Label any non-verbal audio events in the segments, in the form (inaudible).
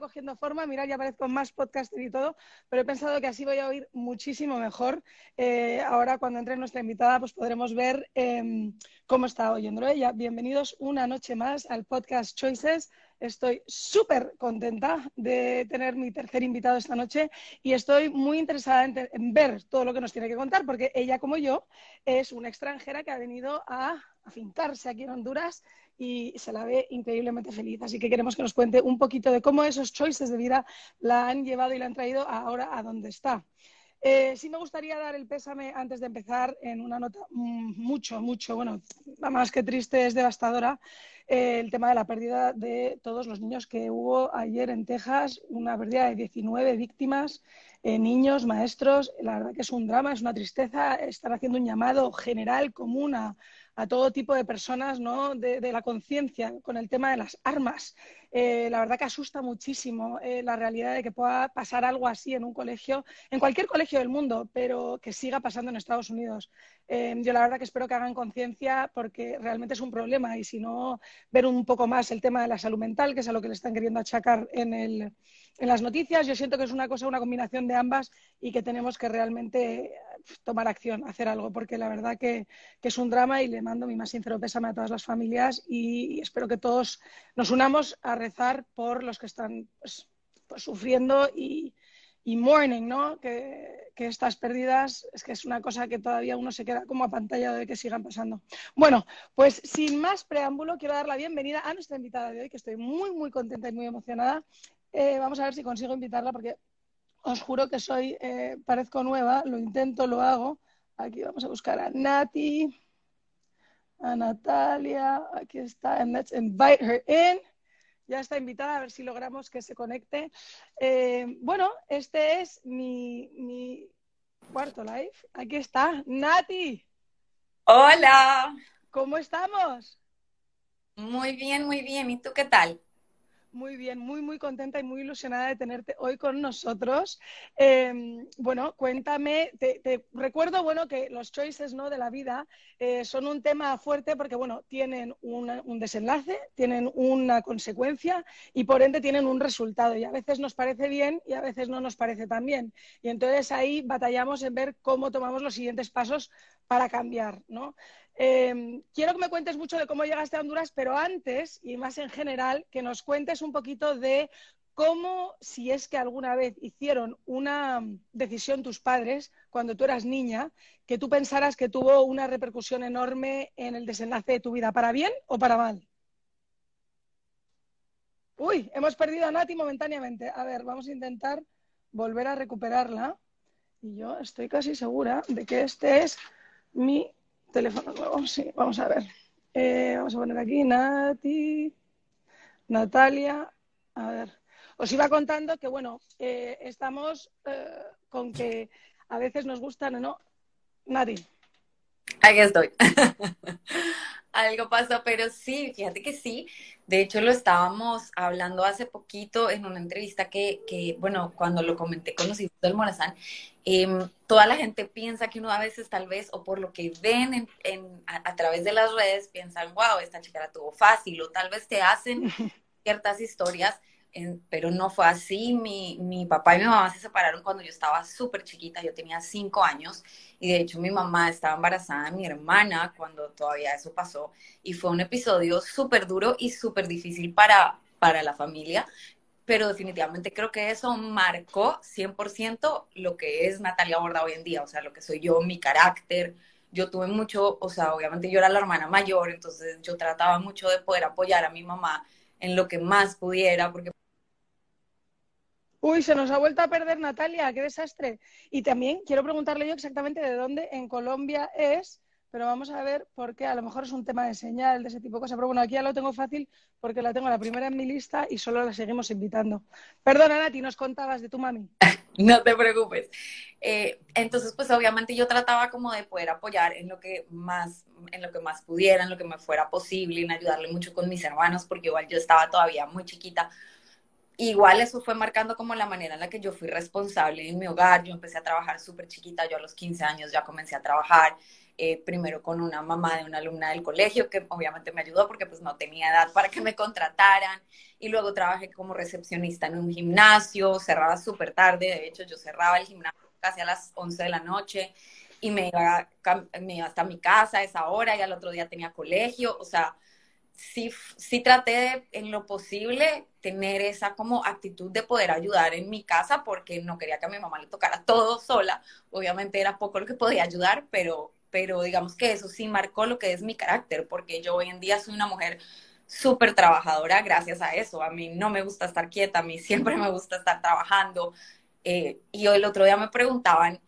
cogiendo forma. Mirad, ya aparezco más podcaster y todo, pero he pensado que así voy a oír muchísimo mejor. Eh, ahora, cuando entre nuestra invitada, pues podremos ver eh, cómo está oyéndolo ella. Bienvenidos una noche más al podcast Choices. Estoy súper contenta de tener mi tercer invitado esta noche y estoy muy interesada en, en, ver todo lo que nos tiene que contar, porque ella, como yo, es una extranjera que ha venido a afincarse aquí en Honduras y se la ve increíblemente feliz. Así que queremos que nos cuente un poquito de cómo esos choices de vida la han llevado y la han traído ahora a donde está. Eh, sí me gustaría dar el pésame antes de empezar en una nota mucho, mucho, bueno, más que triste, es devastadora, eh, el tema de la pérdida de todos los niños que hubo ayer en Texas, una pérdida de 19 víctimas, eh, niños, maestros, la verdad que es un drama, es una tristeza, estar haciendo un llamado general, común a, a todo tipo de personas ¿no? de, la conciencia con el tema de las armas. Eh, la verdad que asusta muchísimo eh, la realidad de que pueda pasar algo así en un colegio, en cualquier colegio del mundo, pero que siga pasando en Estados Unidos. Eh, yo la verdad que espero que hagan conciencia porque realmente es un problema y si no, ver un poco más el tema de la salud mental, que es a lo que le están queriendo achacar en, el, en las noticias. Yo siento que es una cosa, una combinación de ambas y que tenemos que realmente tomar acción, hacer algo, porque la verdad que, que, es un drama y le mando mi más sincero pésame a todas las familias y, y espero que todos nos unamos a rezar por los que están pues, pues, sufriendo y, y mourning, ¿no? Que, que, estas pérdidas es que es una cosa que todavía uno se queda como apantallado de que sigan pasando. Bueno, pues sin más preámbulo, quiero dar la bienvenida a nuestra invitada de hoy, que estoy muy, muy contenta y muy emocionada. Eh, vamos a ver si consigo invitarla porque os juro que soy, eh, parezco nueva, lo intento, lo hago. Aquí vamos a buscar a Nati, a Natalia, aquí está, and let's invite her in. Ya está invitada, a ver si logramos que se conecte. Eh, bueno, este es mi, mi cuarto live. Aquí está, Nati. Hola. ¿Cómo estamos? Muy bien, muy bien. ¿Y tú qué tal? Muy bien, muy, muy contenta y muy ilusionada de tenerte hoy con nosotros. Eh, bueno, cuéntame, te, recuerdo, bueno, que los choices, ¿no? De la vida eh, son un tema fuerte porque, bueno, tienen un desenlace, tienen una consecuencia y, por ende, tienen un resultado. Y a veces nos parece bien y a veces no nos parece tan bien. Y entonces ahí batallamos en ver cómo tomamos los siguientes pasos para cambiar, ¿no? Eh, quiero que me cuentes mucho de cómo llegaste a Honduras, pero antes, y más en general, que nos cuentes un poquito de cómo, si es que alguna vez hicieron una decisión tus padres cuando tú eras niña, que tú pensaras que tuvo una repercusión enorme en el desenlace de tu vida, ¿para bien o para mal? Uy, hemos perdido a Nati momentáneamente. A ver, vamos a intentar volver a recuperarla. Y yo estoy casi segura de que este es mi teléfono nuevo, sí, vamos a ver. Eh, vamos a poner aquí Nati, Natalia, a ver. Os iba contando que, bueno, eh, estamos eh, con que a veces nos gustan no. Nati. Aquí estoy. (laughs) Algo pasó, pero sí, fíjate que sí. De hecho, lo estábamos hablando hace poquito en una entrevista que, que bueno, cuando lo comenté con los hijos del Morazán, eh, toda la gente piensa que uno a veces tal vez, o por lo que ven en, en, a, a, través de las redes, piensan, wow, esta chica la tuvo fácil, o tal vez te hacen (laughs) ciertas historias pero no fue así. Mi, mi, papá y mi mamá se separaron cuando yo estaba súper chiquita, yo tenía cinco años y de hecho mi mamá estaba embarazada de mi hermana cuando todavía eso pasó y fue un episodio súper duro y súper difícil para, para la familia, pero definitivamente creo que eso marcó 100% lo que es Natalia Borda hoy en día, o sea, lo que soy yo, mi carácter. Yo tuve mucho, o sea, obviamente yo era la hermana mayor, entonces yo trataba mucho de poder apoyar a mi mamá en lo que más pudiera, porque Uy, se nos ha vuelto a perder Natalia, qué desastre. Y también quiero preguntarle yo exactamente de dónde en Colombia es, pero vamos a ver por qué. A lo mejor es un tema de señal, de ese tipo de cosas. Pero bueno, aquí ya lo tengo fácil porque la tengo la primera en mi lista y solo la seguimos invitando. Perdona, Nati, nos contabas de tu mami. (laughs) no te preocupes. Eh, entonces, pues obviamente yo trataba como de poder apoyar en lo que más, en lo que más pudiera, en lo que me fuera posible, en ayudarle mucho con mis hermanos, porque igual yo estaba todavía muy chiquita igual eso fue marcando como la manera en la que yo fui responsable en mi hogar. Yo empecé a trabajar súper chiquita, yo a los 15 años ya comencé a trabajar. eh, primero con una mamá de una alumna del colegio, que obviamente me ayudó porque pues no tenía edad para que me contrataran, y luego trabajé como recepcionista en un gimnasio, cerraba súper tarde, de hecho yo cerraba el gimnasio casi a las 11 de la noche, y me iba, me iba hasta mi casa a esa hora, y al otro día tenía colegio, o sea, sí, sí traté en lo posible, tener esa como actitud de poder ayudar en mi casa porque no quería que a mi mamá le tocara (laughs) todo sola. Obviamente era poco lo que podía ayudar, pero, pero digamos que eso sí marcó lo que es mi carácter, porque yo hoy en día soy una mujer súper trabajadora gracias a eso. A mí no me gusta estar quieta, a mí siempre me gusta estar trabajando. Eh, y el otro día me preguntaban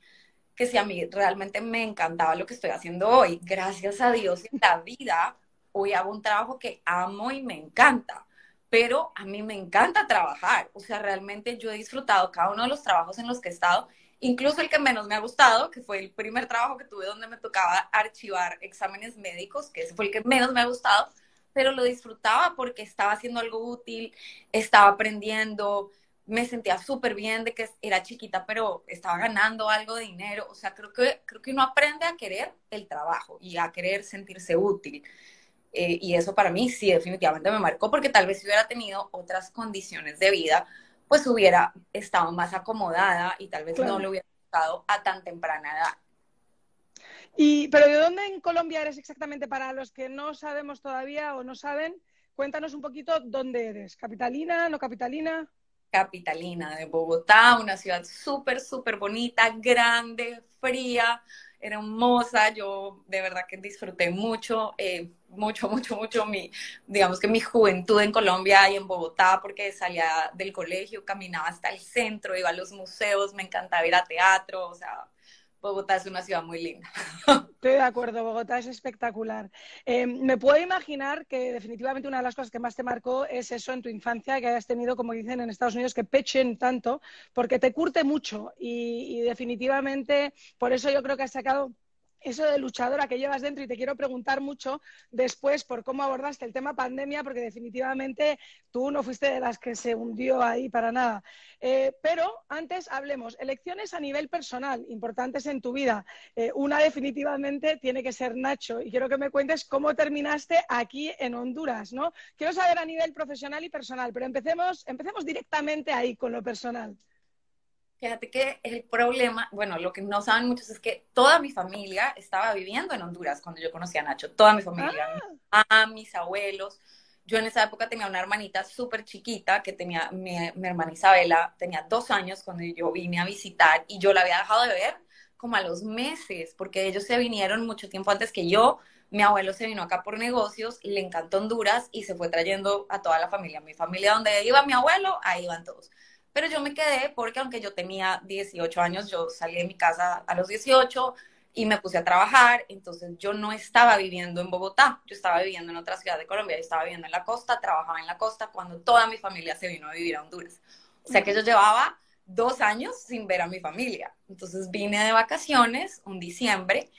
que si a mí realmente me encantaba lo que estoy haciendo hoy. Gracias a Dios en la vida hoy hago un trabajo que amo y me encanta, pero a mí me encanta trabajar. O sea, realmente yo he disfrutado cada uno de los trabajos en los que he estado, incluso el que menos me ha gustado, que fue el primer trabajo que tuve donde me tocaba archivar exámenes médicos, que ese fue el que menos me ha gustado, pero lo disfrutaba porque estaba haciendo algo útil, estaba aprendiendo, me sentía súper bien de que era chiquita, pero estaba ganando algo de dinero. O sea, creo que, creo que uno aprende a querer el trabajo y a querer sentirse útil. Eh, y eso para mí sí definitivamente me marcó porque tal vez si hubiera tenido otras condiciones de vida, pues hubiera estado más acomodada y tal vez no le hubiera gustado a tan temprana edad. Y, pero ¿de dónde en Colombia eres exactamente para los que no sabemos todavía o no saben? Cuéntanos un poquito dónde eres. ¿Capitalina, no capitalina? Capitalina de Bogotá, una ciudad súper, súper bonita, grande, fría, hermosa. Yo de verdad que disfruté mucho. Eh, mucho, mucho, mucho mi, digamos que mi juventud en Colombia y en Bogotá, porque salía del colegio, caminaba hasta el centro, iba a los museos, me encantaba ir a teatro, o sea, Bogotá es una ciudad muy linda. (laughs) Estoy de acuerdo, Bogotá es espectacular. Eh, me puedo imaginar que definitivamente una de las cosas que más te marcó es eso en tu infancia, que hayas tenido, como dicen en Estados Unidos, que pechen tanto, porque te curte mucho y, y definitivamente por eso yo creo que has sacado eso de luchadora que llevas dentro y te quiero preguntar mucho después por cómo abordaste el tema pandemia, porque definitivamente tú no fuiste de las que se hundió ahí para nada. Eh, pero antes hablemos, elecciones a nivel personal, importantes en tu vida. Eh, una definitivamente tiene que ser Nacho y quiero que me cuentes cómo terminaste aquí en Honduras, ¿no? Quiero saber a nivel profesional y personal, pero empecemos, empecemos directamente ahí con lo personal. Fíjate que el problema, bueno, lo que no saben muchos es que toda mi familia estaba viviendo en Honduras cuando yo conocí a Nacho, toda mi familia, a mis abuelos. Yo en esa época tenía una hermanita súper chiquita que tenía, mi, mi, hermana Isabela tenía dos años cuando yo vine a visitar y yo la había dejado de ver como a los meses, porque ellos se vinieron mucho tiempo antes que yo. Mi abuelo se vino acá por negocios, le encantó Honduras y se fue trayendo a toda la familia. Mi familia, donde iba mi abuelo, ahí iban todos. Pero yo me quedé porque aunque yo tenía 18 años, yo salí de mi casa a los 18 y me puse a trabajar, entonces yo no estaba viviendo en Bogotá, yo estaba viviendo en otra ciudad de Colombia, yo estaba viviendo en la costa, trabajaba en la costa cuando toda mi familia se vino a vivir a Honduras. O sea que yo llevaba dos años sin ver a mi familia. Entonces vine de vacaciones un diciembre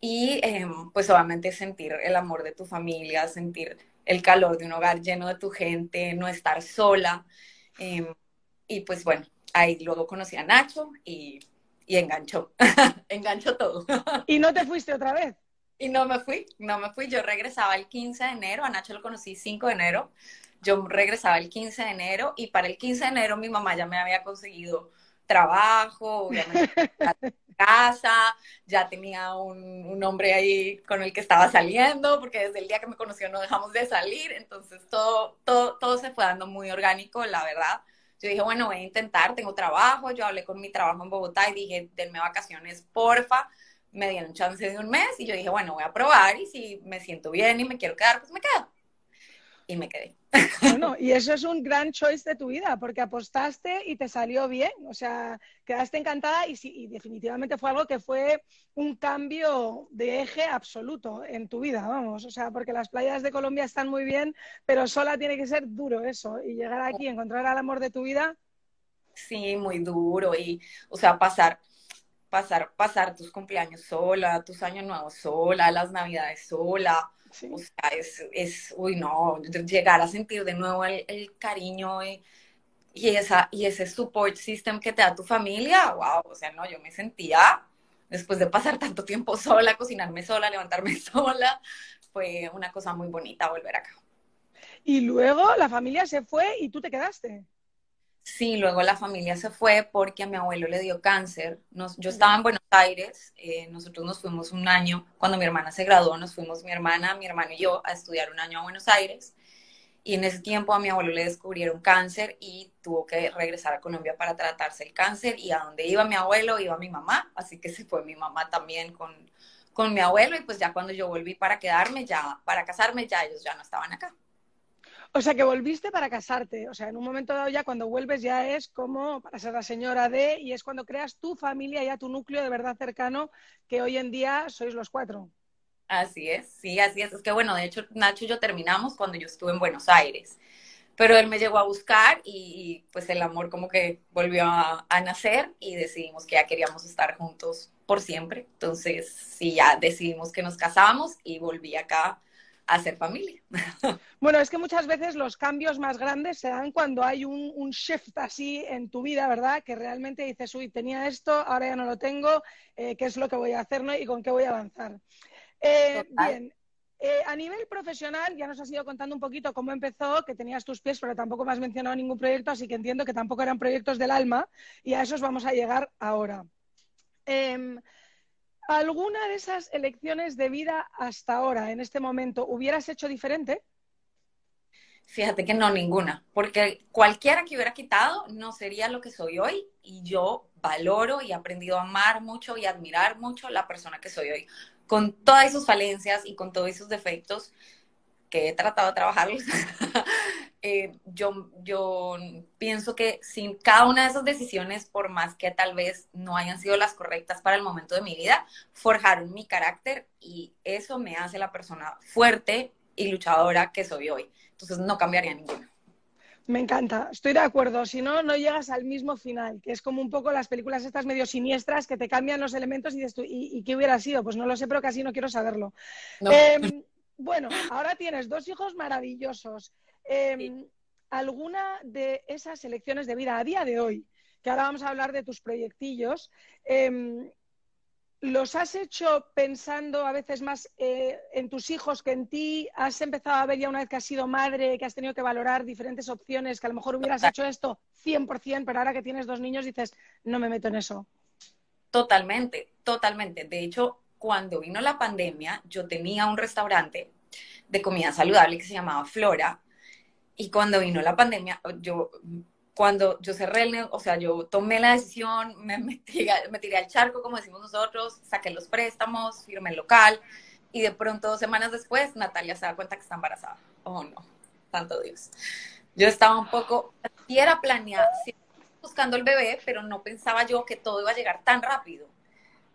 y em, pues obviamente sentir el amor de tu familia, sentir el calor de un hogar lleno de tu gente, no estar sola. Eh, y pues bueno, ahí luego conocí a Nacho y, y enganchó, (laughs) enganchó todo. ¿Y no te fuiste otra vez? Y no me fui, no me fui. Yo regresaba el 15 de enero, a Nacho lo conocí 5 de enero. Yo regresaba el 15 de enero y para el 15 de enero mi mamá ya me había conseguido trabajo, obviamente (laughs) casa, ya tenía un, un, hombre ahí con el que estaba saliendo, porque desde el día que me conoció no dejamos de salir, entonces todo, todo, todo se fue dando muy orgánico, la verdad. Yo dije, bueno, voy a intentar, tengo trabajo, yo hablé con mi trabajo en Bogotá y dije, denme vacaciones, porfa, me dieron chance de un mes y yo dije, bueno, voy a probar y si me siento bien y me quiero quedar, pues me quedo y me quedé. Bueno, y eso es un gran choice de tu vida, porque apostaste y te salió bien, o sea, quedaste encantada y, y, definitivamente fue algo que fue un cambio de eje absoluto en tu vida, vamos, o sea, porque las playas de Colombia están muy bien, pero sola tiene que ser duro eso, y llegar aquí, encontrar al amor de tu vida. Sí, muy duro, y, o sea, pasar pasar, pasar tus cumpleaños sola, tus años nuevos sola, las navidades sola, o sea, es, es, uy, no, llegar a sentir de nuevo el, el cariño y, y, esa, y ese support system que te da tu familia, wow, o sea, no, yo me sentía después de pasar tanto tiempo sola, cocinarme sola, levantarme (laughs) sola, fue una cosa muy bonita volver acá. Y luego la familia se fue y tú te quedaste. Sí, luego la familia se fue porque a mi abuelo le dio cáncer. yo estaba en Buenos Aires, eh, nosotros nos fuimos un año, cuando mi hermana se graduó, nos fuimos mi hermana, mi hermano y yo a estudiar un año a Buenos Aires. Y en ese tiempo a mi abuelo le descubrieron cáncer y tuvo que regresar a Colombia para tratarse el cáncer. Y a donde iba mi abuelo, iba mi mamá. Así que se fue mi mamá también con, con mi abuelo. Y pues ya cuando yo volví para quedarme, ya para casarme, ya ellos ya no estaban acá. O sea, que volviste para casarte. O sea, en un momento dado ya cuando vuelves ya es como para ser la señora de y es cuando creas tu familia, ya tu núcleo de verdad cercano, que hoy en día sois los cuatro. Así es, sí, así es. Es que bueno, de hecho Nacho y yo terminamos cuando yo estuve en Buenos Aires. Pero él me llegó a buscar y, pues el amor como que volvió a, a nacer y decidimos que ya queríamos estar juntos por siempre. Entonces, sí, ya decidimos que nos casamos y volví acá hacer familia. (laughs) Bueno, es que muchas veces los cambios más grandes se dan cuando hay un, shift así en tu vida, ¿verdad? Que realmente dices, uy, tenía esto, ahora ya no lo tengo, eh, ¿qué es lo que voy a hacer y con qué voy a avanzar? Eh, bien, eh, a nivel profesional, ya nos has ido contando un poquito cómo empezó, que tenías tus pies, pero tampoco me has mencionado ningún proyecto, así que entiendo que tampoco eran proyectos del alma y a esos vamos a llegar ahora. ¿Alguna de esas elecciones de vida hasta ahora, en este momento, hubieras hecho diferente? Fíjate que no, ninguna, porque cualquiera que hubiera quitado no sería lo que soy hoy y yo valoro y he aprendido a amar mucho y admirar mucho la persona que soy hoy, con todas sus falencias y con todos sus defectos que he tratado de trabajarlos. (laughs) Eh, yo, yo pienso que sin cada una de esas decisiones, por más que tal vez no hayan sido las correctas para el momento de mi vida, forjaron mi carácter y eso me hace la persona fuerte y luchadora que soy hoy. Entonces no cambiaría ninguna. Me encanta, estoy de acuerdo. Si no, no llegas al mismo final, que es como un poco las películas estas medio siniestras que te cambian los elementos y dices tú, ¿y, qué hubiera sido? Pues no lo sé, pero casi no quiero saberlo. Em, bueno, ahora tienes dos hijos maravillosos. Em, ¿Alguna de esas elecciones de vida a día de hoy, que ahora vamos a hablar de tus proyectillos, em, los has hecho pensando a veces más eh, en tus hijos que en ti? ¿Has empezado a ver ya una vez que has sido madre, que has tenido que valorar diferentes opciones, que a lo mejor hubieras hecho esto 100%, pero ahora que tienes dos niños dices, no me meto en eso? Totalmente, totalmente. De hecho, cuando vino la pandemia, yo tenía un restaurante de comida saludable que se llamaba Flora y cuando vino la pandemia, yo, cuando yo cerré el, o sea, yo tomé la decisión, me, metí, me tiré al charco, como decimos nosotros, saqué los préstamos, firmé el local, y de pronto, dos semanas después, Natalia se da cuenta que está embarazada. Oh, no, tanto Dios. Yo estaba un poco, sí era planeada, sí, buscando el bebé, pero no pensaba yo que todo iba a llegar tan rápido.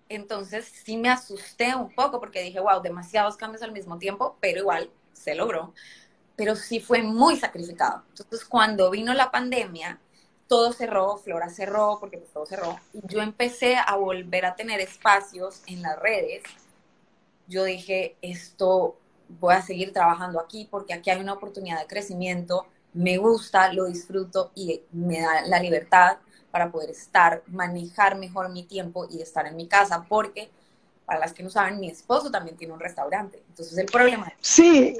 Entonces sí me asusté un poco porque dije, wow, demasiados cambios al mismo tiempo, pero igual se logró pero sí fue muy sacrificado. Entonces, cuando vino la pandemia, todo cerró, Flora cerró, porque pues, todo cerró, y yo empecé a volver a tener espacios en las redes. Yo dije, esto voy a seguir trabajando aquí porque aquí hay una oportunidad de crecimiento, me gusta, lo disfruto y me da la libertad para poder estar, manejar mejor mi tiempo y estar en mi casa, porque para las que no saben, mi esposo también tiene un restaurante. Entonces el problema... Sí,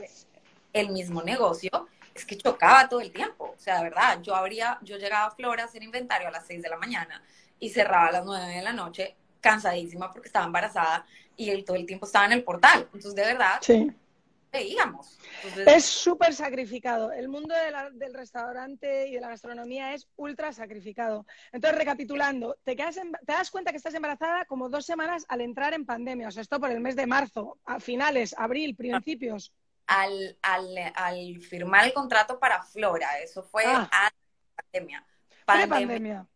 el mismo negocio, es que chocaba todo el tiempo. O sea, de verdad, yo abría, yo llegaba a Flora a hacer inventario a las 6 de la mañana y cerraba a las 9 de la noche, cansadísima porque estaba embarazada y él todo el tiempo estaba en el portal. Entonces, de verdad, sí. veíamos. Es súper sacrificado. El mundo del restaurante y de la gastronomía es ultra sacrificado. Entonces, recapitulando, te, quedas te das cuenta que estás embarazada como dos semanas al entrar en pandemia. O sea, esto por el mes de marzo, a finales, abril, principios al, al, firmar el contrato para Flora. Eso fue ah. antes de la pandemia. pandemia.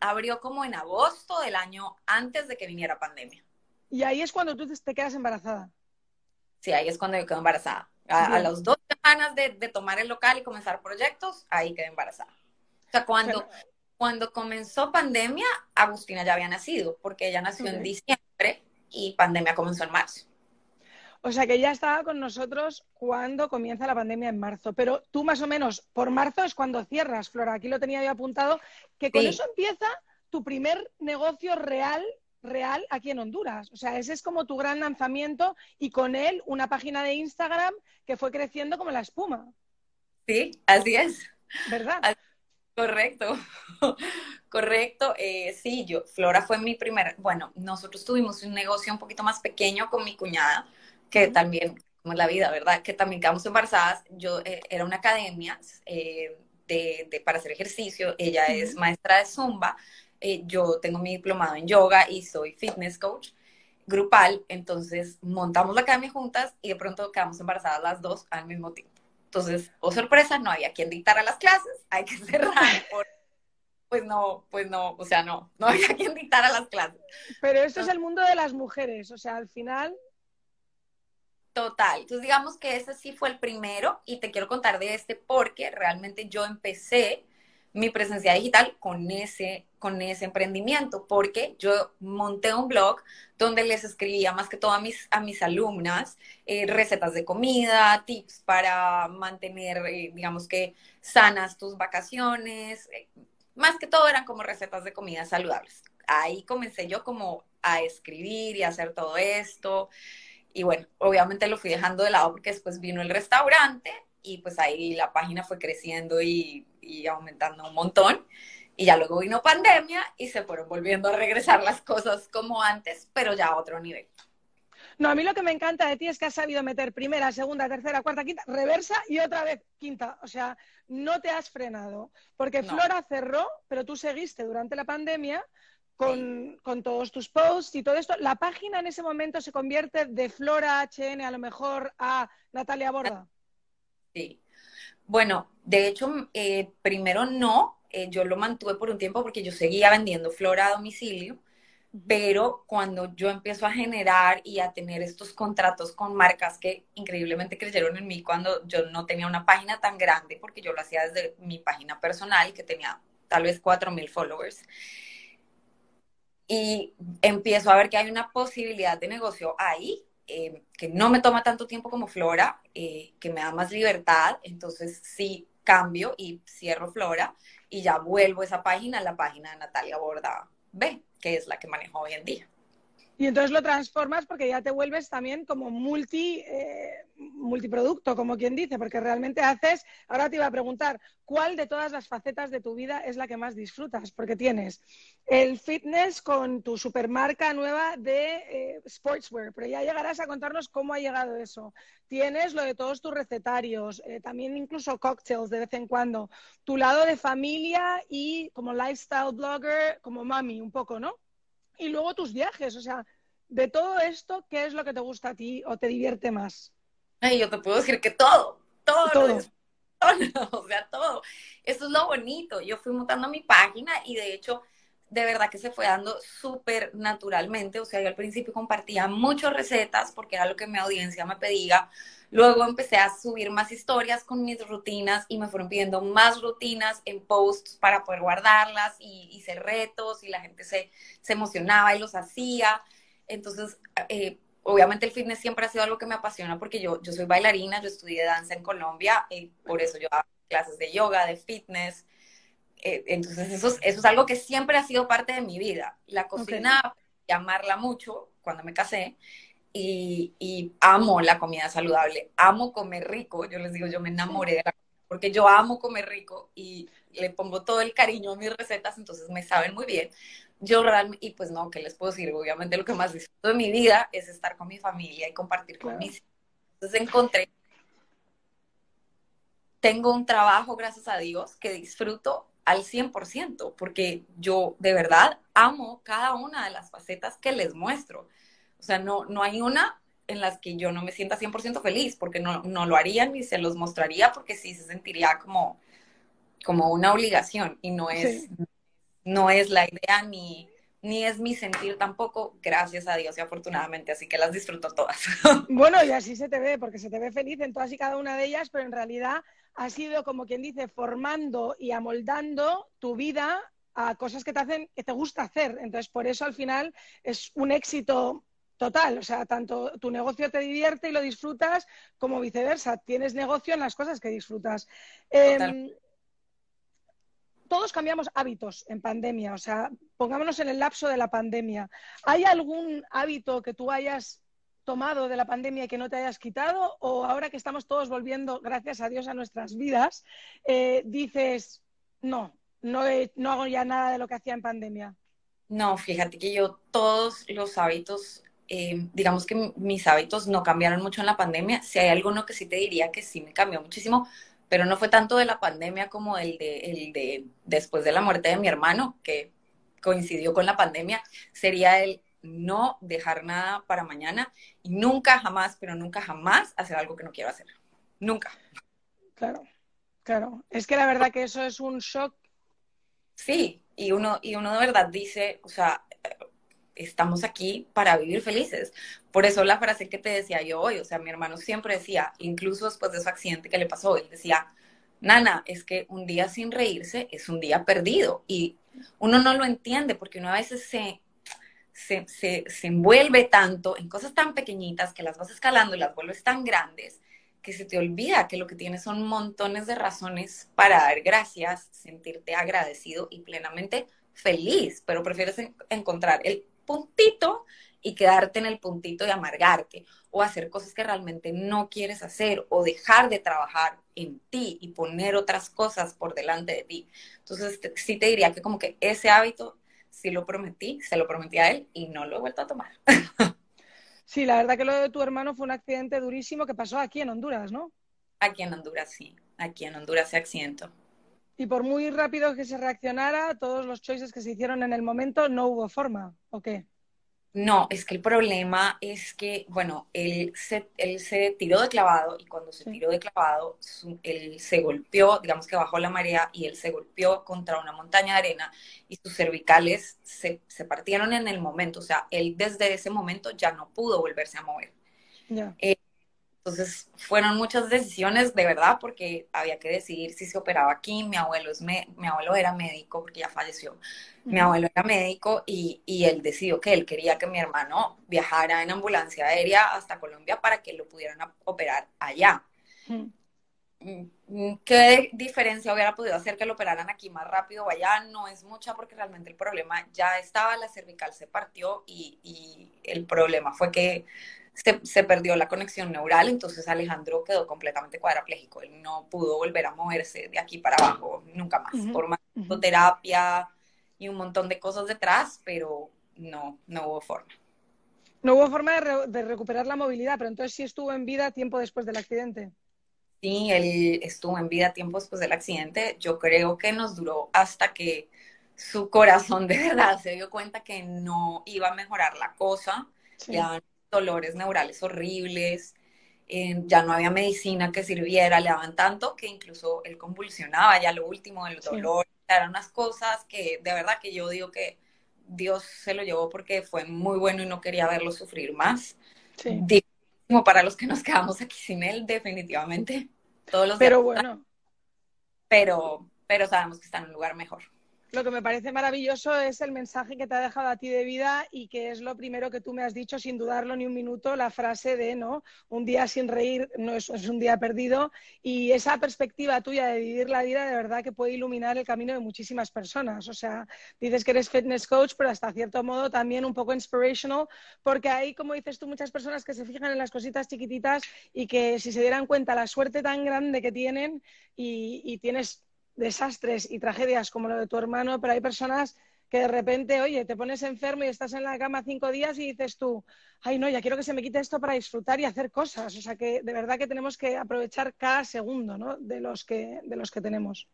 abrió como en agosto del año antes de que viniera pandemia. Y ahí es cuando tú te quedas embarazada. Sí, ahí es cuando yo quedo embarazada. A, las dos semanas de, tomar el local y comenzar proyectos, ahí quedé embarazada. O sea, cuando, cuando comenzó pandemia, Agustina ya había nacido, porque ella nació en diciembre y pandemia comenzó en marzo. O sea que ya estaba con nosotros cuando comienza la pandemia en marzo. Pero tú más o menos, por marzo es cuando cierras, Flora. Aquí lo tenía yo apuntado, que con eso empieza tu primer negocio real real aquí en Honduras. O sea, ese es como tu gran lanzamiento y con él una página de Instagram que fue creciendo como la espuma. Sí, así es. ¿Verdad? Correcto, (laughs) correcto. Eh, sí, yo, Flora fue mi primera, bueno, nosotros tuvimos un negocio un poquito más pequeño con mi cuñada, que también, como es la vida, ¿verdad? Que también quedamos embarazadas. Yo eh, era una academia eh, de, para hacer ejercicio, ella es maestra de Zumba, yo tengo mi diplomado en yoga y soy fitness coach grupal, entonces montamos la academia juntas y de pronto quedamos embarazadas las dos al mismo tiempo. Entonces, oh sorpresa, no había quien dictara las clases, hay que cerrar. (laughs) pues no, pues no, o sea, no, no había quien dictara las clases. Pero esto es el mundo de las mujeres, o sea, al final... Total, entonces digamos que ese sí fue el primero y te quiero contar de este porque realmente yo empecé mi presencia digital con ese, con ese emprendimiento, porque yo monté un blog donde les escribía más que todo a mis, a mis alumnas eh, recetas de comida, tips para mantener, eh, digamos que, sanas tus vacaciones. Eh, más que todo eran como recetas de comida saludables. Ahí comencé yo como a escribir y a hacer todo esto. Y bueno, obviamente lo fui dejando de lado porque después vino el restaurante y pues ahí la página fue creciendo y y aumentando un montón. Y ya luego vino pandemia y se fueron volviendo a regresar las cosas como antes, pero ya a otro nivel. No, a mí lo que me encanta de ti es que has sabido meter primera, segunda, tercera, cuarta, quinta, reversa y otra vez quinta. O sea, no te has frenado. Porque Flora cerró, pero tú seguiste durante la pandemia con, con, todos tus posts y todo esto. La página en ese momento se convierte de Flora HN a lo mejor a Natalia Borda. Sí. Bueno, de hecho, eh, primero no, eh, yo lo mantuve por un tiempo porque yo seguía vendiendo flora a domicilio, pero cuando yo empiezo a generar y a tener estos contratos con marcas que increíblemente creyeron en mí cuando yo no tenía una página tan grande, porque yo lo hacía desde mi página personal, que tenía tal vez 4.000 followers, y empiezo a ver que hay una posibilidad de negocio ahí, eh, que no me toma tanto tiempo como Flora, eh, que me da más libertad, entonces sí cambio y cierro Flora y ya vuelvo esa página la página de Natalia Borda B, que es la que manejo hoy en día. Y entonces lo transformas porque ya te vuelves también como multi, eh, multiproducto, como quien dice, porque realmente haces, ahora te iba a preguntar, ¿cuál de todas las facetas de tu vida es la que más disfrutas? Porque tienes el fitness con tu supermarca nueva de eh, sportswear, pero ya llegarás a contarnos cómo ha llegado eso. Tienes lo de todos tus recetarios, eh, también incluso cocktails de vez en cuando, tu lado de familia y como lifestyle blogger, como mami, un poco, ¿no? Y luego tus viajes. O sea, de todo esto, ¿qué es lo que te gusta a ti o te divierte más? Ay, yo te puedo decir que todo, todo. (laughs) todo. o sea, todo. Eso es lo bonito. Yo fui montando mi página y de hecho, de verdad que se fue dando súper naturalmente. O sea, yo al principio compartía muchas recetas porque era lo que mi audiencia me pedía. Luego empecé a subir más historias con mis rutinas y me fueron pidiendo más rutinas en posts para poder guardarlas y hice retos y la gente se, emocionaba y los hacía. Entonces, eh, obviamente el fitness siempre ha sido algo que me apasiona porque yo, yo soy bailarina, yo estudié danza en Colombia y por eso yo hago clases de yoga, de fitness. Eh, entonces, eso es, eso es algo que siempre ha sido parte de mi vida. La cocina, llamarla mucho cuando me casé y, amo la comida saludable, amo comer rico, yo les digo, yo me enamoré de la comida porque yo amo comer rico y le pongo todo el cariño a mis recetas, entonces me saben muy bien. Yo realmente, y pues no, ¿qué les puedo decir? Obviamente lo que más disfruto de mi vida es estar con mi familia y compartir con mis Entonces encontré, tengo un trabajo, gracias a Dios, que disfruto al 100%, porque yo de verdad amo cada una de las facetas que les muestro. O sea, no, no hay una en las que yo no me sienta 100% feliz, porque no, no lo harían ni se los mostraría, porque sí se sentiría como, como una obligación y no es, no es la idea ni, ni es mi sentir tampoco, gracias a Dios y afortunadamente, así que las disfruto todas. (laughs) Bueno, y así se te ve, porque se te ve feliz en todas y cada una de ellas, pero en realidad ha sido como quien dice, formando y amoldando tu vida a cosas que te hacen, que te gusta hacer. Entonces, por eso al final es un éxito Total, o sea, tanto tu negocio te divierte y lo disfrutas como viceversa. Tienes negocio en las cosas que disfrutas. Em, todos cambiamos hábitos en pandemia, o sea, pongámonos en el lapso de la pandemia. ¿Hay algún hábito que tú hayas tomado de la pandemia y que no te hayas quitado? ¿O ahora que estamos todos volviendo, gracias a Dios, a nuestras vidas, eh, dices, no, no, no hago ya nada de lo que hacía en pandemia? No, fíjate que yo todos los hábitos, eh, digamos que mis hábitos no cambiaron mucho en la pandemia. Si hay alguno que sí te diría que sí me cambió muchísimo, pero no fue tanto de la pandemia como el de, el de después de la muerte de mi hermano, que coincidió con la pandemia, sería el no dejar nada para mañana y nunca jamás, pero nunca jamás hacer algo que no quiero hacer. Nunca. Claro, claro. Es que la verdad que eso es un shock. Sí, y uno, y uno de verdad dice, o sea, estamos aquí para vivir felices. Por eso la frase que te decía yo hoy, o sea, mi hermano siempre decía, incluso después de su accidente que le pasó, él decía, Nana, es que un día sin reírse es un día perdido. Y uno no lo entiende porque uno a veces se, se, se, se envuelve tanto en cosas tan pequeñitas que las vas escalando y las vuelves tan grandes que se te olvida que lo que tienes son montones de razones para dar gracias, sentirte agradecido y plenamente feliz, pero prefieres encontrar el puntito y quedarte en el puntito y amargarte o hacer cosas que realmente no quieres hacer o dejar de trabajar en ti y poner otras cosas por delante de ti. Entonces, sí te diría que como que ese hábito sí lo prometí, se lo prometí a él y no lo he vuelto a tomar. (laughs) Sí, la verdad que lo de tu hermano fue un accidente durísimo que pasó aquí en Honduras, ¿no? Aquí en Honduras, sí. Aquí en Honduras se accidentó. Y por muy rápido que se reaccionara, todos los choices que se hicieron en el momento, no hubo forma, ¿o qué? No, es que el problema es que, bueno, él se, él se tiró de clavado y cuando se tiró de clavado, él se golpeó, digamos que bajó la marea y él se golpeó contra una montaña de arena y sus cervicales se, se partieron en el momento. O sea, él desde ese momento ya no pudo volverse a mover. Eh, entonces fueron muchas decisiones de verdad porque había que decidir si se operaba aquí. Mi abuelo, es mi abuelo era médico porque ya falleció. Mi abuelo era médico y, y, él decidió que él quería que mi hermano viajara en ambulancia aérea hasta Colombia para que lo pudieran operar allá. Mm, ¿Qué diferencia hubiera podido hacer que lo operaran aquí más rápido o allá? No es mucha porque realmente el problema ya estaba, la cervical se partió y, y el problema fue que se, perdió la conexión neural, entonces Alejandro quedó completamente cuadraplégico. Él no pudo volver a moverse de aquí para abajo nunca más, por más terapia y un montón de cosas detrás, pero no, no hubo forma. No hubo forma de, recuperar la movilidad, pero entonces sí estuvo en vida tiempo después del accidente. Sí, él estuvo en vida tiempo después del accidente. Yo creo que nos duró hasta que su corazón de verdad se dio cuenta que no iba a mejorar la cosa. Ya dolores neurales horribles, eh, ya no había medicina que sirviera, le daban tanto que incluso él convulsionaba ya lo último del dolor, eran unas cosas que de verdad que yo digo que Dios se lo llevó porque fue muy bueno y no quería verlo sufrir más. Como para los que nos quedamos aquí sin él, definitivamente. Todos los pero bueno. Pero, pero sabemos que está en un lugar mejor. Lo que me parece maravilloso es el mensaje que te ha dejado a ti de vida y que es lo primero que tú me has dicho sin dudarlo ni un minuto, la frase de, ¿no? Un día sin reír no es, un día perdido y esa perspectiva tuya de vivir la vida de verdad que puede iluminar el camino de muchísimas personas. O sea, dices que eres fitness coach, pero hasta cierto modo también un poco inspirational porque hay, como dices tú, muchas personas que se fijan en las cositas chiquititas y que si se dieran cuenta la suerte tan grande que tienen y, y tienes desastres y tragedias como lo de tu hermano, pero hay personas que de repente, oye, te pones enfermo y estás en la cama cinco días y dices tú, ay no, ya quiero que se me quite esto para disfrutar y hacer cosas. O sea que de verdad que tenemos que aprovechar cada segundo ¿no? de, los que, de los que tenemos.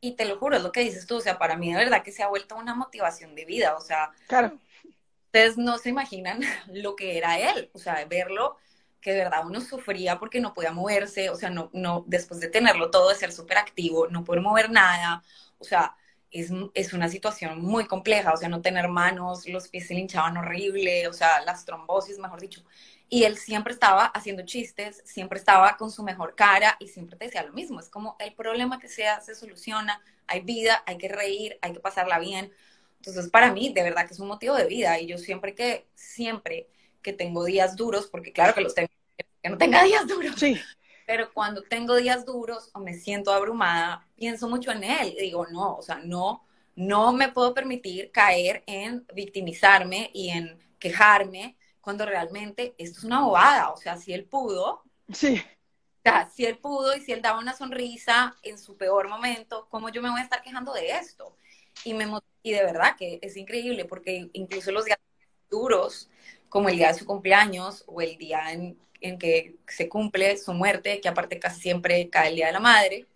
Y te lo juro, es lo que dices tú, o sea, para mí de verdad que se ha vuelto una motivación de vida, o sea, claro. ustedes no se imaginan (laughs) lo que era él, o sea, verlo que de verdad uno sufría porque no podía moverse, o sea, no, no, después de tenerlo todo, de ser súper activo, no poder mover nada, o sea, es, es, una situación muy compleja, o sea, no tener manos, los pies se le hinchaban horrible, o sea, las trombosis, mejor dicho. Y él siempre estaba haciendo chistes, siempre estaba con su mejor cara y siempre te decía lo mismo, es como el problema que sea se soluciona, hay vida, hay que reír, hay que pasarla bien. Entonces, para mí, de verdad que es un motivo de vida y yo siempre que, siempre que tengo días duros, porque claro que los tengo, que no tenga días duros. Sí. pero cuando tengo días duros o me siento abrumada, pienso mucho en él y digo, no, o sea, no, no me puedo permitir caer en victimizarme y en quejarme cuando realmente esto es una bobada, o sea, si él pudo, sí. O sea, si él pudo y si él daba una sonrisa en su peor momento, ¿cómo yo me voy a estar quejando de esto? Y, me, y de verdad que es increíble porque incluso los días duros, como el día de su cumpleaños o el día en, en que se cumple su muerte, que aparte casi siempre cae el Día de la Madre,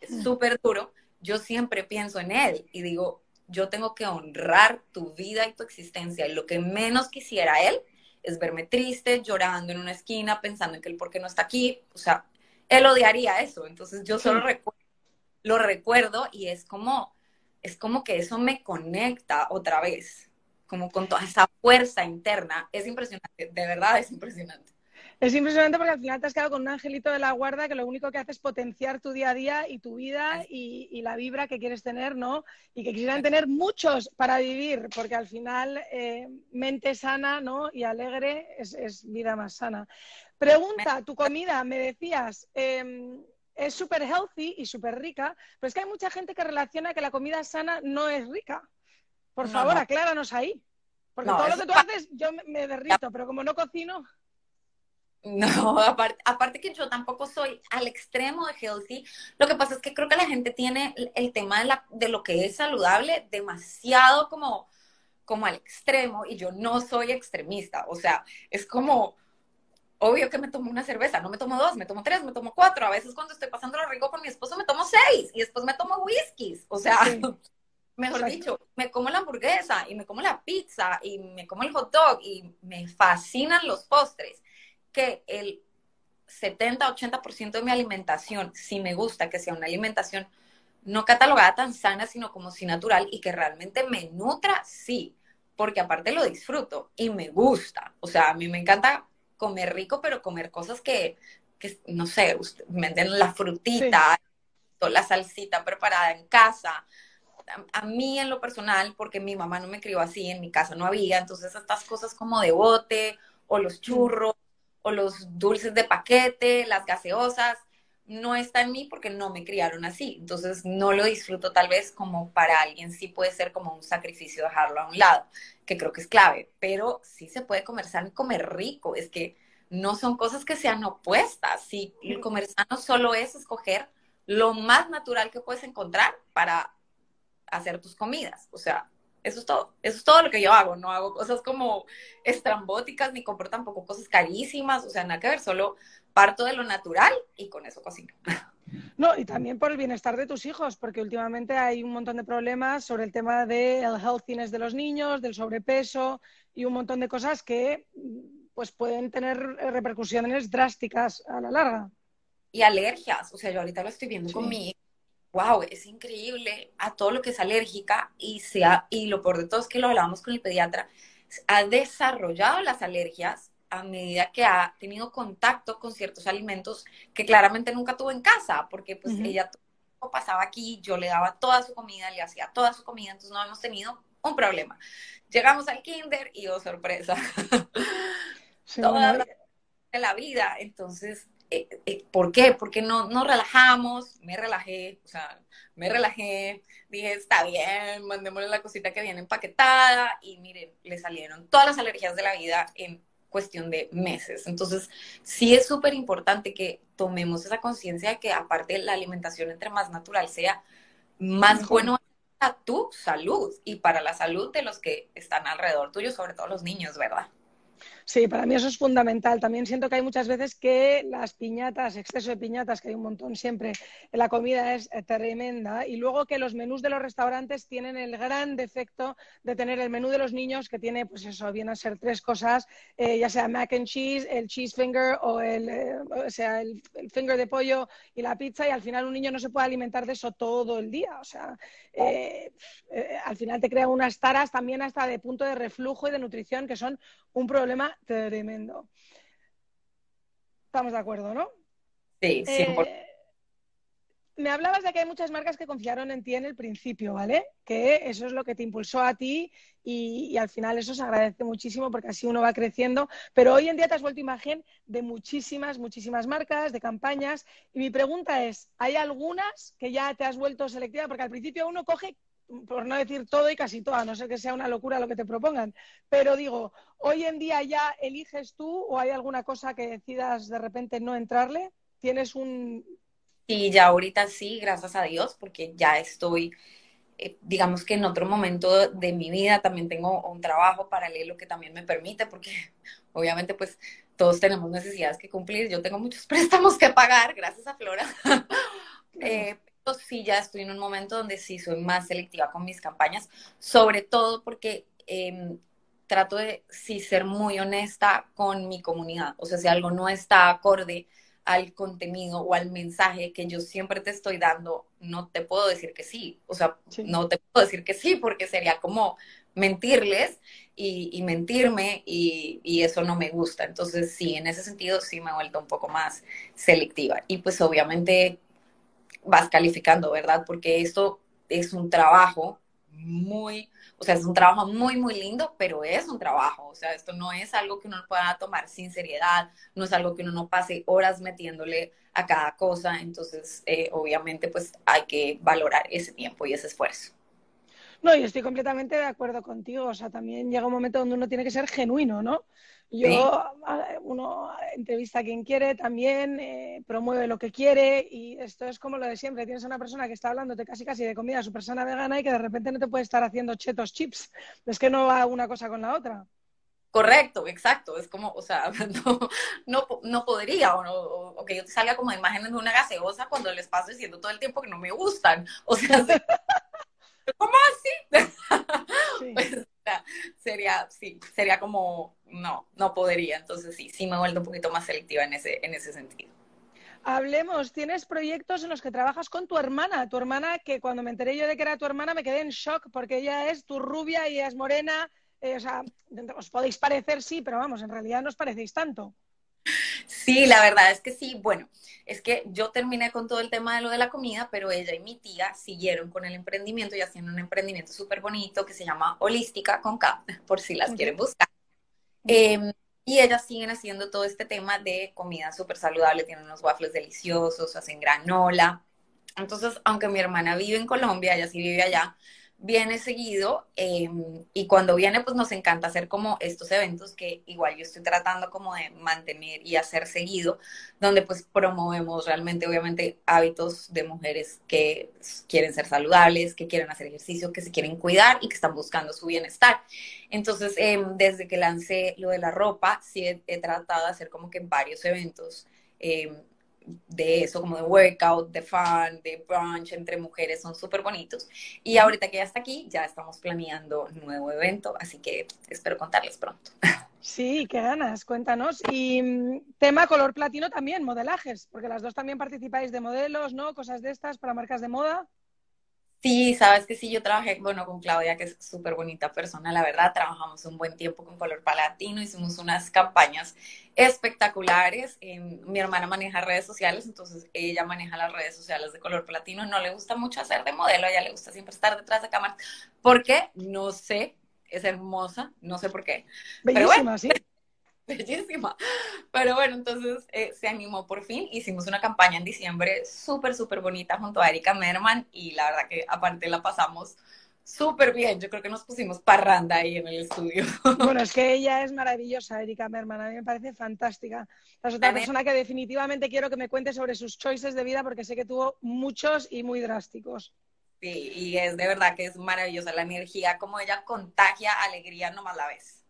es mm. súper duro, yo siempre pienso en él y digo, yo tengo que honrar tu vida y tu existencia. Y lo que menos quisiera él es verme triste, llorando en una esquina, pensando en que él por qué no está aquí. O sea, él odiaría eso. Entonces yo solo lo recuerdo y es como, es como que eso me conecta otra vez, como con toda esa fuerza interna. Es impresionante, de verdad es impresionante. Es impresionante porque al final te has quedado con un angelito de la guarda que lo único que hace es potenciar tu día a día y tu vida y, la vibra que quieres tener, ¿no? Y que quisieran tener muchos para vivir, porque al final eh, mente sana, ¿no? Y alegre es, vida más sana. Pregunta, tu comida, me decías, em, es súper healthy y súper rica, pero es que hay mucha gente que relaciona que la comida sana no es rica. Por favor, acláranos ahí. Porque todo lo que tú haces, yo me derrito, pero como no cocino. No, (laughs) aparte, que yo tampoco soy al extremo de healthy, lo que pasa es que creo que la gente tiene el, tema de, la, de, lo que es saludable demasiado como, como al extremo y yo no soy extremista, o sea, es como, obvio que me tomo una cerveza, no me tomo dos, me tomo tres, me tomo cuatro, a veces cuando estoy pasando lo rico con mi esposo me tomo seis y después me tomo whiskies, o sea, (laughs) mejor dicho, me como la hamburguesa y me como la pizza y me como el hot dog y me fascinan los postres que el 70-80% de mi alimentación, si me gusta que sea una alimentación no catalogada tan sana, sino como si natural y que realmente me nutra, sí, porque aparte lo disfruto y me gusta. O sea, a mí me encanta comer rico, pero comer cosas que, no sé, me den la frutita, la salsita preparada en casa. A, a mí en lo personal, porque mi mamá no me crió así, en mi casa no había, entonces estas cosas como de bote o los churros o los dulces de paquete, las gaseosas, no está en mí porque no me criaron así. Entonces no lo disfruto tal vez como para alguien sí puede ser como un sacrificio dejarlo a un lado, que creo que es clave, pero sí se puede comer sano y comer rico. Es que no son cosas que sean opuestas. Sí, el comer sano solo es escoger lo más natural que puedes encontrar para hacer tus comidas. O sea, eso es todo. Eso es todo lo que yo hago. No hago cosas como estrambóticas ni compro tampoco cosas carísimas. O sea, nada que ver. Solo parto de lo natural y con eso cocino. No, y también por el bienestar de tus hijos, porque últimamente hay un montón de problemas sobre el tema del healthiness de los niños, del sobrepeso y un montón de cosas que pues pueden tener repercusiones drásticas a la larga. Y alergias, o sea, yo ahorita lo estoy viendo con mi wow, es increíble a todo lo que es alérgica y, sea, y lo por de todo es que lo hablábamos con el pediatra, ha desarrollado las alergias a medida que ha tenido contacto con ciertos alimentos que claramente nunca tuvo en casa, porque pues ella pasaba aquí, yo le daba toda su comida, le hacía toda su comida, entonces no hemos tenido un problema. Llegamos al kinder y oh sorpresa, (laughs) toda la vida, entonces eh, eh, ¿por qué? Porque no nos relajamos, me relajé, o sea, me relajé, dije, está bien, mandémosle la cosita que viene empaquetada y miren, le salieron todas las alergias de la vida en cuestión de meses. Entonces, sí es súper importante que tomemos esa conciencia de que aparte la alimentación entre más natural sea, más bueno para tu salud y para la salud de los que están alrededor tuyo, sobre todo los niños, ¿verdad? Sí, para mí eso es fundamental. También siento que hay muchas veces que las piñatas, exceso de piñatas, que hay un montón siempre la comida, es eh, tremenda. Y luego que los menús de los restaurantes tienen el gran defecto de tener el menú de los niños que tiene, pues eso, viene a ser tres cosas, eh, ya sea mac and cheese, el cheese finger o el, eh, o sea, el, finger de pollo y la pizza. Y al final un niño no se puede alimentar de eso todo el día. O sea, al final te crea unas taras también hasta de punto de reflujo y de nutrición que son un problema tremendo. Estamos de acuerdo, ¿no? Sí, sí. Eh, me hablabas de que hay muchas marcas que confiaron en ti en el principio, ¿vale? Que eso es lo que te impulsó a ti y, al final eso se agradece muchísimo porque así uno va creciendo. Pero hoy en día te has vuelto imagen de muchísimas, muchísimas marcas, de campañas. Y mi pregunta es, ¿hay algunas que ya te has vuelto selectiva? Porque al principio uno coge por no decir todo y casi todo, a no ser que sea una locura lo que te propongan. Pero digo, ¿hoy en día ya eliges tú o hay alguna cosa que decidas de repente no entrarle? ¿Tienes un, Sí, ya ahorita sí, gracias a Dios, porque ya estoy, eh, digamos que en otro momento de mi vida también tengo un trabajo paralelo que también me permite, porque (laughs) obviamente pues todos tenemos necesidades que cumplir. Yo tengo muchos (laughs) préstamos que pagar, gracias a Flora. (laughs) eh, sí, ya estoy en un momento donde sí soy más selectiva con mis campañas, sobre todo porque em, trato de sí ser muy honesta con mi comunidad. O sea, si algo no está acorde al contenido o al mensaje que yo siempre te estoy dando, no te puedo decir que sí. O sea, no te puedo decir que sí porque sería como mentirles y, mentirme y, y, eso no me gusta. Entonces, sí, en ese sentido sí me he vuelto un poco más selectiva. Y pues obviamente vas calificando, ¿verdad? Porque esto es un trabajo muy o sea, es un trabajo muy, muy lindo, pero es un trabajo. O sea, esto no es algo que uno pueda tomar sin seriedad, no es algo que uno no pase horas metiéndole a cada cosa. Entonces, eh, obviamente, pues hay que valorar ese tiempo y ese esfuerzo. No, y estoy completamente de acuerdo contigo. O sea, también llega un momento donde uno tiene que ser genuino, ¿no? Yo, uno entrevista a quien quiere también, eh, promueve lo que quiere y esto es como lo de siempre. Tienes a una persona que está hablándote casi casi de comida súper sana vegana y que de repente no te puede estar haciendo chetos chips. Es que no va una cosa con la otra. Correcto, exacto. Es como, o sea, (laughs) no, no, podría, o, que yo te salga como imágenes de una gaseosa cuando les paso diciendo todo el tiempo que no me gustan. O sea, (laughs) ¿cómo así? (laughs) Pues, (laughs) sería, sí, sería como, no, no podría. Entonces sí, sí me vuelto un poquito más selectiva en ese, en ese sentido. Hablemos, tienes proyectos en los que trabajas con tu hermana, tu hermana que cuando me enteré yo de que era tu hermana me quedé en shock porque ella es tu rubia y es morena, eh, o sea, os podéis parecer sí, pero vamos, en realidad no os parecéis tanto. Sí, la verdad es que sí. Bueno, es que yo terminé con todo el tema de lo de la comida, pero ella y mi tía siguieron con el emprendimiento y haciendo un emprendimiento súper bonito que se llama Holística con K, (laughs) por si las quieren buscar. Em, y ellas siguen haciendo todo este tema de comida súper saludable, tienen unos waffles deliciosos, hacen granola. Entonces, aunque mi hermana vive en Colombia, ella sí vive allá, viene seguido em, y cuando viene pues nos encanta hacer como estos eventos que igual yo estoy tratando como de mantener y hacer seguido, donde pues promovemos realmente obviamente hábitos de mujeres que quieren ser saludables, que quieren hacer ejercicio, que se quieren cuidar y que están buscando su bienestar. Entonces, em, desde que lancé lo de la ropa, sí he, tratado de hacer como que varios eventos. Em, de eso, como de workout, de fun, de brunch entre mujeres, son súper bonitos. Y ahorita que ya está aquí, ya estamos planeando un nuevo evento, así que espero contarles pronto. (laughs) Sí, qué ganas, cuéntanos. Y mm, tema color platino también, modelajes, porque las dos también participáis de modelos, ¿no? Cosas de estas para marcas de moda. Sí, sabes que sí, yo trabajé, bueno, con Claudia, que es súper bonita persona, la verdad, trabajamos un buen tiempo con Color Palatino, hicimos unas campañas espectaculares. mi hermana maneja redes sociales, entonces ella maneja las redes sociales de Color Platino, no le gusta mucho hacer de modelo, a ella le gusta siempre estar detrás de cámaras. ¿Por qué? No sé, es hermosa, no sé por qué. Bellísima, sí. (laughs) bellísima. Pero bueno, entonces eh, se animó por fin. Hicimos una campaña en diciembre súper, súper bonita junto a Erika Merman y la verdad que aparte la pasamos súper bien. Yo creo que nos pusimos parranda ahí en el estudio. Bueno, es que (laughs) ella es maravillosa, Erika Merman. A mí me parece fantástica. Es otra persona que definitivamente quiero que me cuente sobre sus choices de vida porque sé que tuvo muchos y muy drásticos. Sí, y es de verdad que es maravillosa la energía, como ella contagia alegría nomás la vez.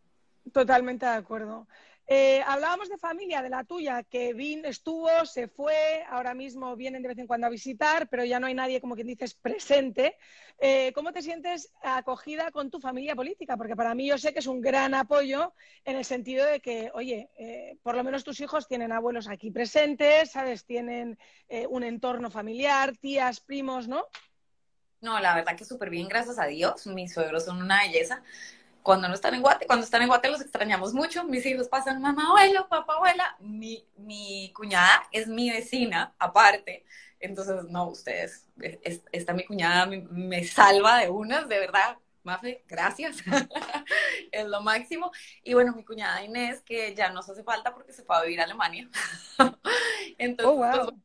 Totalmente de acuerdo. Eh, hablábamos de familia, de la tuya, que Vin estuvo, se fue, ahora mismo vienen de vez en cuando a visitar, pero ya no hay nadie, como quien dices, presente. Eh, ¿Cómo te sientes acogida con tu familia política? Porque para mí yo sé que es un gran apoyo en el sentido de que, oye, eh, por lo menos tus hijos tienen abuelos aquí presentes, ¿sabes? Tienen un entorno familiar, tías, primos, ¿no? No, la verdad que súper bien, gracias a Dios. Mis suegros son una belleza cuando no están en Guate, cuando están en Guate los extrañamos mucho. Mis hijos pasan mamá, abuelo, papá, abuela. Mi, mi cuñada es mi vecina, aparte. Entonces, no, ustedes, esta mi cuñada me, me salva de unas, de verdad, Mafe, gracias. (laughs) es lo máximo. Y bueno, mi cuñada Inés, que ya nos hace falta porque se fue a vivir a Alemania. (laughs) Entonces, oh, pues,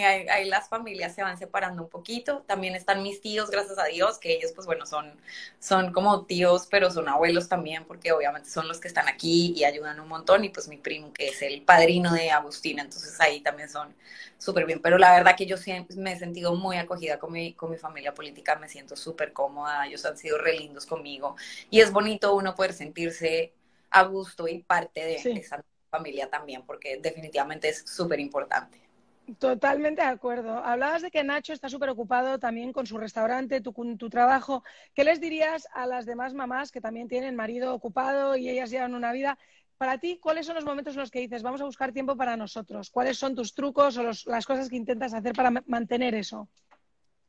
ahí, las familias se van separando un poquito. También están mis tíos, gracias a Dios, que ellos, pues bueno, son, son como tíos, pero son abuelos también, porque obviamente son los que están aquí y ayudan un montón. Y pues mi primo, que es el padrino de Agustina, entonces ahí también son súper bien. Pero la verdad que yo siempre me he sentido muy acogida con mi, con mi familia política, me siento súper cómoda, ellos han sido re lindos conmigo. Y es bonito uno poder sentirse a gusto y parte de esa familia también, porque definitivamente es súper importante. Totalmente de acuerdo. Hablabas de que Nacho está súper ocupado también con su restaurante, tu, tu trabajo. ¿Qué les dirías a las demás mamás que también tienen marido ocupado y ellas llevan una vida? Para ti, ¿cuáles son los momentos en los que dices, vamos a buscar tiempo para nosotros? ¿Cuáles son tus trucos o las cosas que intentas hacer para mantener eso?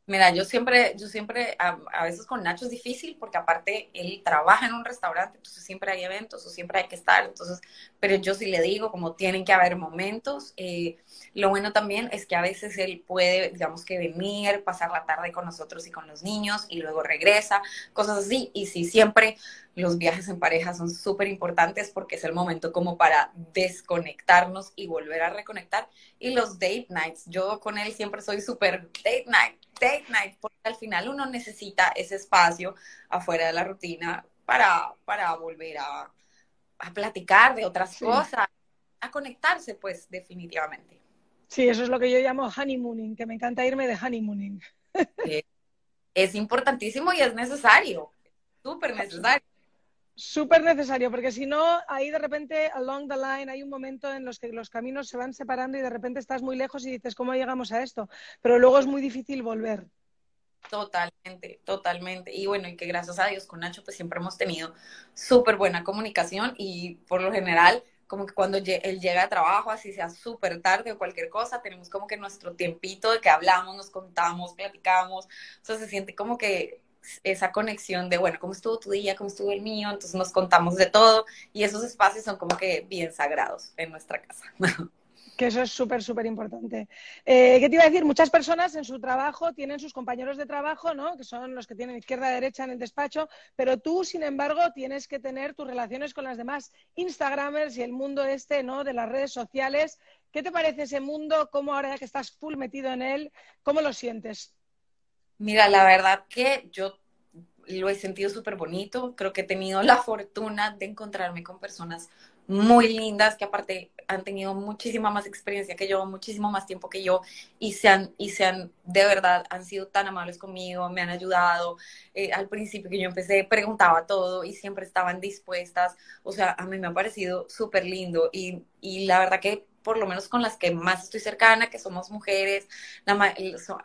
Mira, yo siempre, yo siempre, a, veces con Nacho es difícil porque aparte él trabaja en un restaurante, entonces siempre hay eventos o siempre hay que estar, entonces, pero yo sí le digo como tienen que haber momentos. Eh, lo bueno también es que a veces él puede, digamos que venir, pasar la tarde con nosotros y con los niños y luego regresa, cosas así. Y sí, siempre los viajes en pareja son súper importantes porque es el momento como para desconectarnos y volver a reconectar. Y los date nights, yo con él siempre soy súper date night, date night, porque al final uno necesita ese espacio afuera de la rutina para, para volver a, a platicar de otras cosas, a conectarse, pues definitivamente. Sí, eso es lo que yo llamo honeymooning, que me encanta irme de honeymooning. (laughs) es importantísimo y es necesario, súper necesario. Súper necesario, porque si no, ahí de repente, along the line, hay un momento en los que los caminos se van separando y de repente estás muy lejos y dices, ¿cómo llegamos a esto? Pero luego es muy difícil volver. Totalmente, totalmente. Y bueno, y que gracias a Dios con Nacho pues siempre hemos tenido súper buena comunicación y por lo general como que cuando él llega a trabajo, así sea súper tarde o cualquier cosa, tenemos como que nuestro tiempito de que hablamos, nos contamos, platicamos, o sea, se siente como que esa conexión de, bueno, ¿cómo estuvo tu día? ¿Cómo estuvo el mío? Entonces nos contamos de todo y esos espacios son como que bien sagrados en nuestra casa. (laughs) Que eso es súper, súper importante. Eh, ¿Qué te iba a decir? Muchas personas en su trabajo tienen sus compañeros de trabajo, ¿no? Que son los que tienen izquierda derecha en el despacho, pero tú, sin embargo, tienes que tener tus relaciones con las demás Instagramers y el mundo este, ¿no? De las redes sociales. ¿Qué te parece ese mundo? ¿Cómo ahora que estás full metido en él? ¿Cómo lo sientes? Mira, la verdad que yo lo he sentido súper bonito. Creo que he tenido la (laughs) fortuna de encontrarme con personas muy lindas que aparte han tenido muchísima más experiencia que yo, muchísimo más tiempo que yo y se han, y se han de verdad, han sido tan amables conmigo, me han ayudado. Eh, al principio que yo empecé preguntaba todo y siempre estaban dispuestas. O sea, a mí me ha parecido súper lindo y, y la verdad que por lo menos con las que más estoy cercana, que somos mujeres,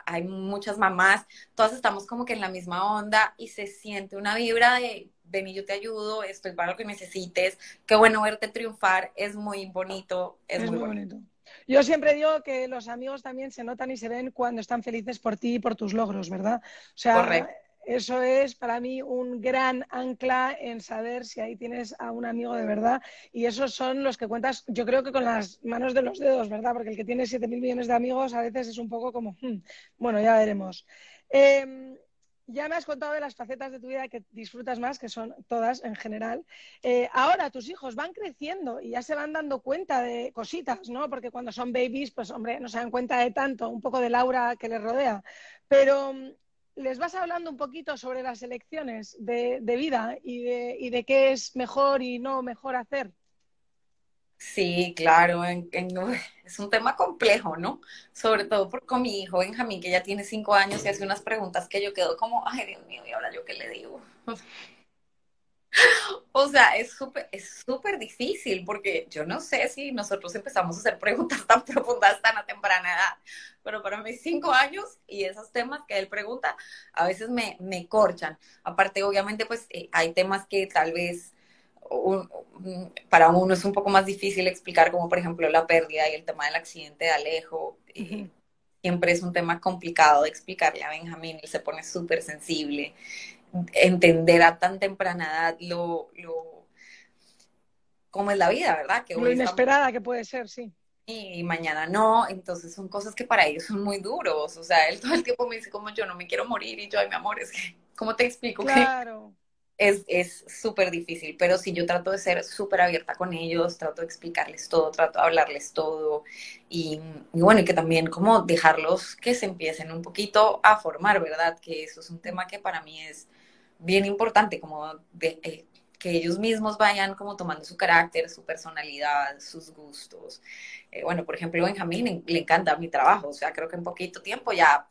hay muchas mamás, todas estamos como que en la misma onda y se siente una vibra de ven y yo te ayudo, estoy para lo que necesites, qué bueno verte triunfar, es muy bonito, es, muy, bonito. Yo siempre digo que los amigos también se notan y se ven cuando están felices por ti y por tus logros, ¿verdad? O sea, Correcto eso es para mí un gran ancla en saber si ahí tienes a un amigo de verdad. Y esos son los que cuentas, yo creo que con las manos de los dedos, ¿verdad? Porque el que tiene 7.000 millones de amigos a veces es un poco como, hmm, bueno, ya veremos. Em, ya me has contado de las facetas de tu vida que disfrutas más, que son todas en general. Eh, ahora tus hijos van creciendo y ya se van dando cuenta de cositas, ¿no? Porque cuando son babies, pues hombre, no se dan cuenta de tanto, un poco de Laura que les rodea. Pero les vas hablando un poquito sobre las elecciones de, vida y de, y de, qué es mejor y no mejor hacer. Sí, claro, (laughs) es un tema complejo, ¿no? Sobre todo por, con mi hijo Benjamín, que ya tiene cinco años y hace unas preguntas que yo quedo como, ay Dios mío, ¿y ahora yo qué le digo? (laughs) O sea, es súper es súper difícil porque yo no sé si nosotros empezamos a hacer preguntas tan profundas tan a temprana edad, pero para mis cinco años y esos temas que él pregunta a veces me, me corchan. Aparte, obviamente, pues eh, hay temas que tal vez para uno es un poco más difícil explicar, como por ejemplo la pérdida y el tema del accidente de Alejo. Siempre es un tema complicado de explicarle a Benjamín, él se pone súper sensible entender a tan temprana edad lo, lo cómo es la vida, ¿verdad? Que lo inesperada que puede ser, sí. y mañana no, entonces son cosas que para ellos son muy duros, o sea, él todo el tiempo me dice como yo no me quiero morir y yo, ay, mi amor, es que, ¿cómo te explico? Claro. es súper difícil, pero sí yo trato de ser súper abierta con ellos, trato de explicarles todo, trato de hablarles todo y, bueno, y que también como dejarlos que se empiecen un poquito a formar, ¿verdad? Que eso es un tema que para mí es bien importante, como de, eh, que ellos mismos vayan como tomando su carácter, su personalidad, sus gustos. Eh, bueno, por ejemplo, Benjamín le encanta mi trabajo, o sea, creo que en poquito tiempo ya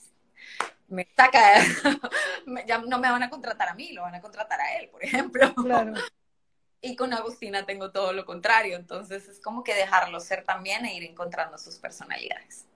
me saca, (laughs) ya no me van a contratar a mí, lo van a contratar a él, por ejemplo. Claro. (laughs) Y con Agustina tengo todo lo contrario, entonces es como que dejarlo ser también e ir encontrando sus personalidades.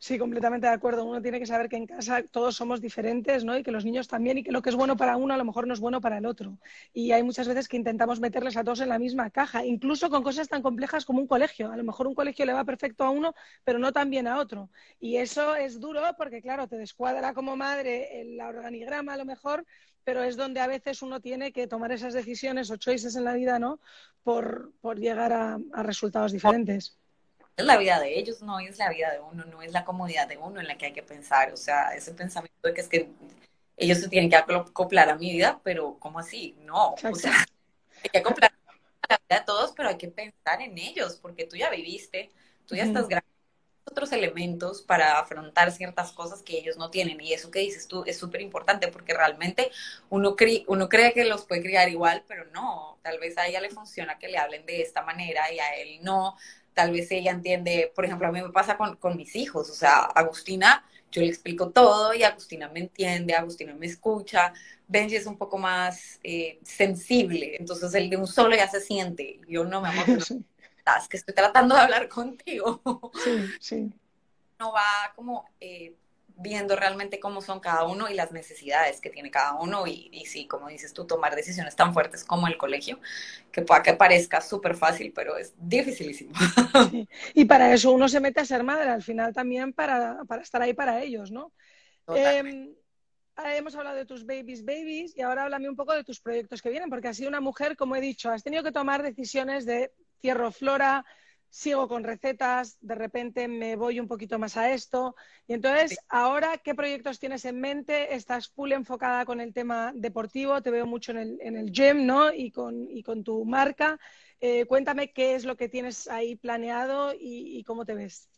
Sí, completamente de acuerdo. Uno tiene que saber que en casa todos somos diferentes, ¿no? Y que los niños también, y que lo que es bueno para uno a lo mejor no es bueno para el otro. Y hay muchas veces que intentamos meterles a todos en la misma caja, incluso con cosas tan complejas como un colegio. A lo mejor un colegio le va perfecto a uno, pero no tan bien a otro. Y eso es duro porque, claro, te descuadra como madre el organigrama a lo mejor, pero es donde a veces uno tiene que tomar esas decisiones o choices en la vida, ¿no? Por, llegar a resultados diferentes es la vida de ellos, no es la vida de uno, no es la comodidad de uno en la que hay que pensar. O sea, ese pensamiento de que es que ellos se tienen que acoplar a mi vida, pero ¿cómo así? No, o sea, hay que acoplar a la vida de todos, pero hay que pensar en ellos, porque tú ya viviste, tú ya estás grande otros elementos para afrontar ciertas cosas que ellos no tienen. Y eso que dices tú es súper importante porque realmente uno, uno cree que los puede criar igual, pero no. Tal vez a ella le funciona que le hablen de esta manera y a él no tal vez ella entiende, por ejemplo, a mí me pasa con, con mis hijos, o sea, Agustina, yo le explico todo y Agustina me entiende, Agustina me escucha, Benji es un poco más eh, sensible, entonces el de un solo ya se siente, yo no me amo, (laughs) que estoy tratando de hablar (laughs) contigo. Sí, sí. No va como... Eh, viendo realmente cómo son cada uno y las necesidades que tiene cada uno y, y sí, como dices tú, tomar decisiones tan fuertes como el colegio, que pueda que parezca súper fácil, pero es dificilísimo. (laughs) Y para eso uno se mete a ser madre, al final también para, para estar ahí para ellos, ¿no? Eh, hemos hablado de tus babies, babies, y ahora háblame un poco de tus proyectos que vienen, porque has sido una mujer, como he dicho, has tenido que tomar decisiones de cierro flora, sigo con recetas, de repente me voy un poquito más a esto. Y entonces, ahora, ¿qué proyectos tienes en mente? ¿Estás full enfocada con el tema deportivo? Te veo mucho en el, en el gym, ¿no? Y con, y con tu marca. Eh, cuéntame qué es lo que tienes ahí planeado y cómo te ves.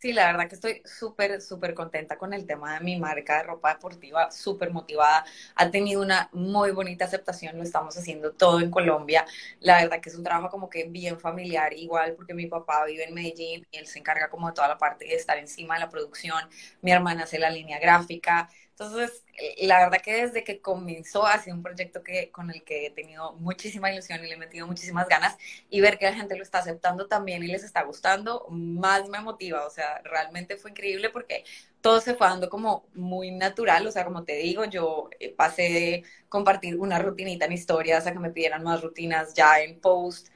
Sí, la verdad que estoy súper, súper contenta con el tema de mi marca de ropa deportiva, súper motivada. Ha tenido una muy bonita aceptación, lo estamos haciendo todo en Colombia. La verdad que es un trabajo como que bien familiar, igual porque mi papá vive en Medellín y él se encarga como de toda la parte de estar encima de la producción. Mi hermana hace la línea gráfica. Entonces, la verdad que desde que comenzó ha sido un proyecto que, con el que he tenido muchísima ilusión y le he metido muchísimas ganas y ver que la gente lo está aceptando también y les está gustando, más me motiva. O sea, realmente fue increíble porque todo se fue dando como muy natural. O sea, como te digo, yo eh, pasé de compartir una rutinita en historias a que me pidieran más rutinas ya en post,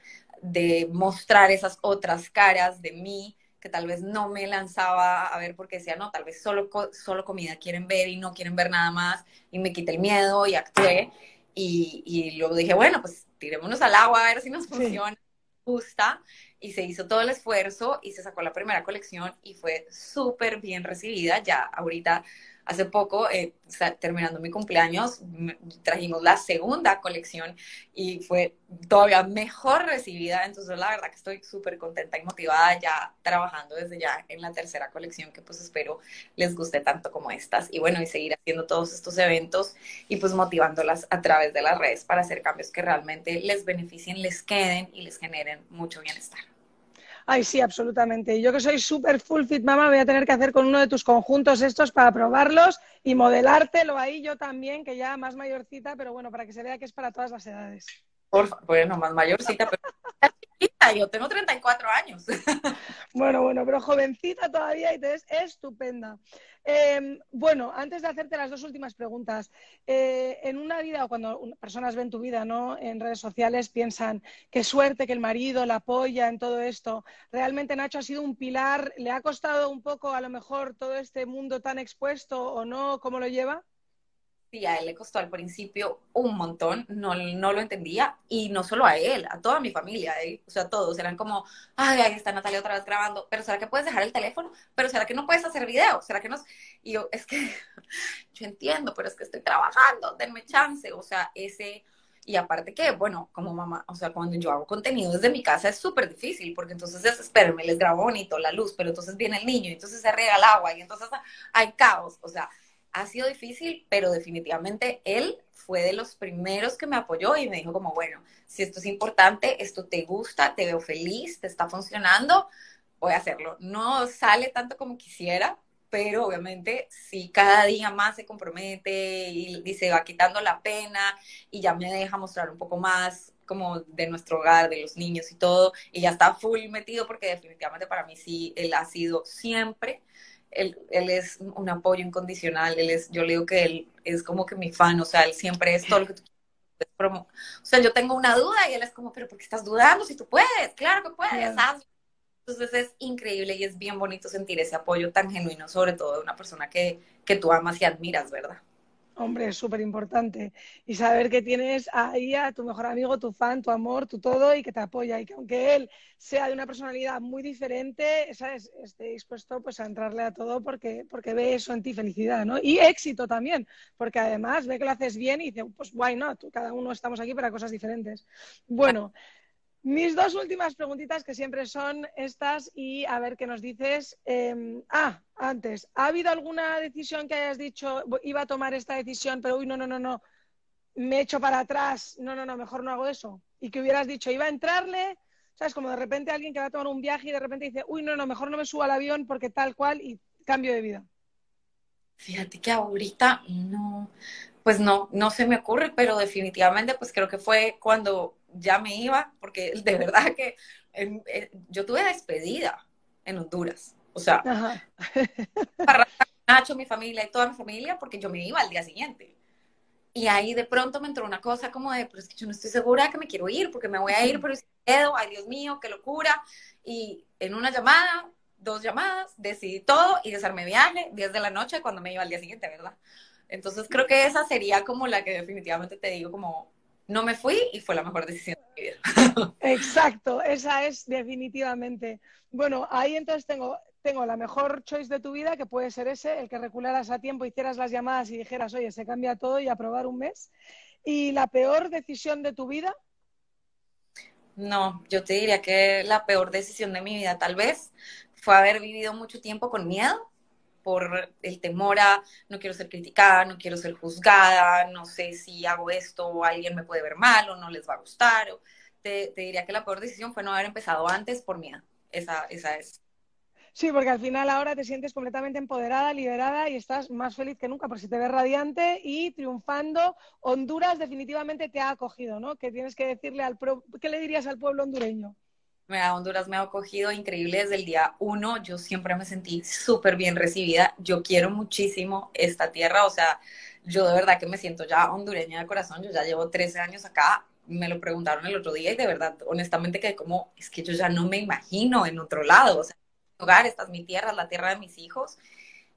de mostrar esas otras caras de mí que tal vez no me lanzaba a ver porque decía, no, tal vez solo, solo comida quieren ver y no quieren ver nada más, y me quité el miedo y actué. Y, y luego dije, bueno, pues tirémonos al agua a ver si nos funciona, gusta. Y se hizo todo el esfuerzo y se sacó la primera colección y fue súper bien recibida. Ya ahorita hace poco, eh, terminando mi cumpleaños, trajimos la segunda colección y fue todavía mejor recibida. Entonces, la verdad que estoy súper contenta y motivada ya trabajando desde ya en la tercera colección que pues espero les guste tanto como estas. Y bueno, y seguir haciendo todos estos eventos y pues motivándolas a través de las redes para hacer cambios que realmente les beneficien, les queden y les generen mucho bienestar. Ay, sí, absolutamente. Yo que soy súper full fit mama, voy a tener que hacer con uno de tus conjuntos estos para probarlos y modelártelo ahí yo también, que ya más mayorcita, pero bueno, para que se vea que es para todas las edades. Por bueno, más mayorcita, pero (laughs) yo tengo 34 años. (laughs) Bueno, bueno, pero jovencita todavía y te es estupenda. Em, bueno, antes de hacerte las dos últimas preguntas, eh, en una vida o cuando personas ven tu vida ¿no? en redes sociales piensan qué suerte que el marido la apoya en todo esto. ¿Realmente Nacho ha sido un pilar? ¿Le ha costado un poco a lo mejor todo este mundo tan expuesto o no? ¿Cómo lo lleva? Sí, a él le costó al principio un montón, no, no lo entendía, y no solo a él, a toda mi familia, ¿eh? o sea, todos eran como, ay, ahí está Natalia otra vez grabando, pero ¿será que puedes dejar el teléfono? ¿Pero será que no puedes hacer video? ¿Será que no? Y yo, es que, (laughs) yo entiendo, pero es que estoy trabajando, denme chance, o sea, ese... Y aparte que, bueno, como mamá, o sea, cuando yo hago contenido desde mi casa es súper difícil, porque entonces me les grabo bonito la luz, pero entonces viene el niño, y entonces se riega el agua, y entonces hay caos, o sea, ha sido difícil, pero definitivamente él fue de los primeros que me apoyó y me dijo como, bueno, si esto es importante, esto te gusta, te veo feliz, te está funcionando, voy a hacerlo. No sale tanto como quisiera, pero obviamente si cada día más se compromete y, se va quitando la pena y ya me deja mostrar un poco más como de nuestro hogar, de los niños y todo, y ya está full metido porque definitivamente para mí sí, él ha sido siempre él, él, es un apoyo incondicional, él es, yo le digo que él es como que mi fan, o sea, él siempre es todo lo que tú quieres. O sea, yo tengo una duda y él es como, pero ¿por qué estás dudando? Si tú puedes, claro que puedes, hazlo. Entonces es increíble y es bien bonito sentir ese apoyo tan genuino, sobre todo de una persona que, que tú amas y admiras, ¿verdad? Hombre, es súper importante. Y saber que tienes ahí a tu mejor amigo, tu fan, tu amor, tu todo y que te apoya. Y que aunque él sea de una personalidad muy diferente, ¿sabes? esté dispuesto pues, a entrarle a todo porque, porque ve eso en ti, felicidad, ¿no? Y éxito también, porque además ve que lo haces bien y dice, pues why not? Cada uno estamos aquí para cosas diferentes. Bueno. Mis dos últimas preguntitas que siempre son estas y a ver qué nos dices. Em, ah, antes, ¿ha habido alguna decisión que hayas dicho, iba a tomar esta decisión, pero uy, no, no, no, no, me echo para atrás, no, no, no, mejor no hago eso? Y que hubieras dicho, iba a entrarle, ¿sabes? Como de repente alguien que va a tomar un viaje y de repente dice, uy, no, no, mejor no me subo al avión porque tal cual y cambio de vida. Fíjate que ahorita no, pues no, no se me ocurre, pero definitivamente pues creo que fue cuando ya me iba, porque (laughs) de verdad que eh, yo tuve despedida en Honduras. O sea, para (laughs) Nacho, mi familia y toda mi familia, porque yo me iba al día siguiente. Y ahí de pronto me entró una cosa como de, pero es que yo no estoy segura que me quiero ir, porque me voy a ir, pero si quedo, ay Dios mío, qué locura. Y en una llamada, dos llamadas, decidí todo y desarmé viaje, 10 de la noche, cuando me iba al día siguiente, ¿verdad? Entonces creo que esa sería como la que definitivamente te digo, como no me fui y fue la mejor decisión de mi vida. (laughs) Exacto, esa es definitivamente. Bueno, ahí entonces tengo, tengo la mejor choice de tu vida, que puede ser ese, el que recularas a tiempo, hicieras las llamadas y dijeras, oye, se cambia todo y aprobar un mes. ¿Y la peor decisión de tu vida? No, yo te diría que la peor decisión de mi vida tal vez fue haber vivido mucho tiempo con miedo por el temor a no quiero ser criticada, no quiero ser juzgada, no sé si hago esto alguien me puede ver mal o no les va a gustar. te, diría que la peor decisión fue no haber empezado antes por miedo. Esa, esa es. Sí, porque al final ahora te sientes completamente empoderada, liberada y estás más feliz que nunca porque te ves radiante y triunfando. Honduras definitivamente te ha acogido, ¿no? Que tienes que decirle al... ¿Qué le dirías al pueblo hondureño? Honduras me ha acogido increíble desde el día uno. Yo siempre me sentí súper bien recibida. Yo quiero muchísimo esta tierra. O sea, yo de verdad que me siento ya hondureña de corazón. Yo ya llevo 13 años acá. Me lo preguntaron el otro día y de verdad, honestamente, que como es que yo ya no me imagino en otro lado. O sea, mi hogar, esta es mi tierra, la tierra de mis hijos.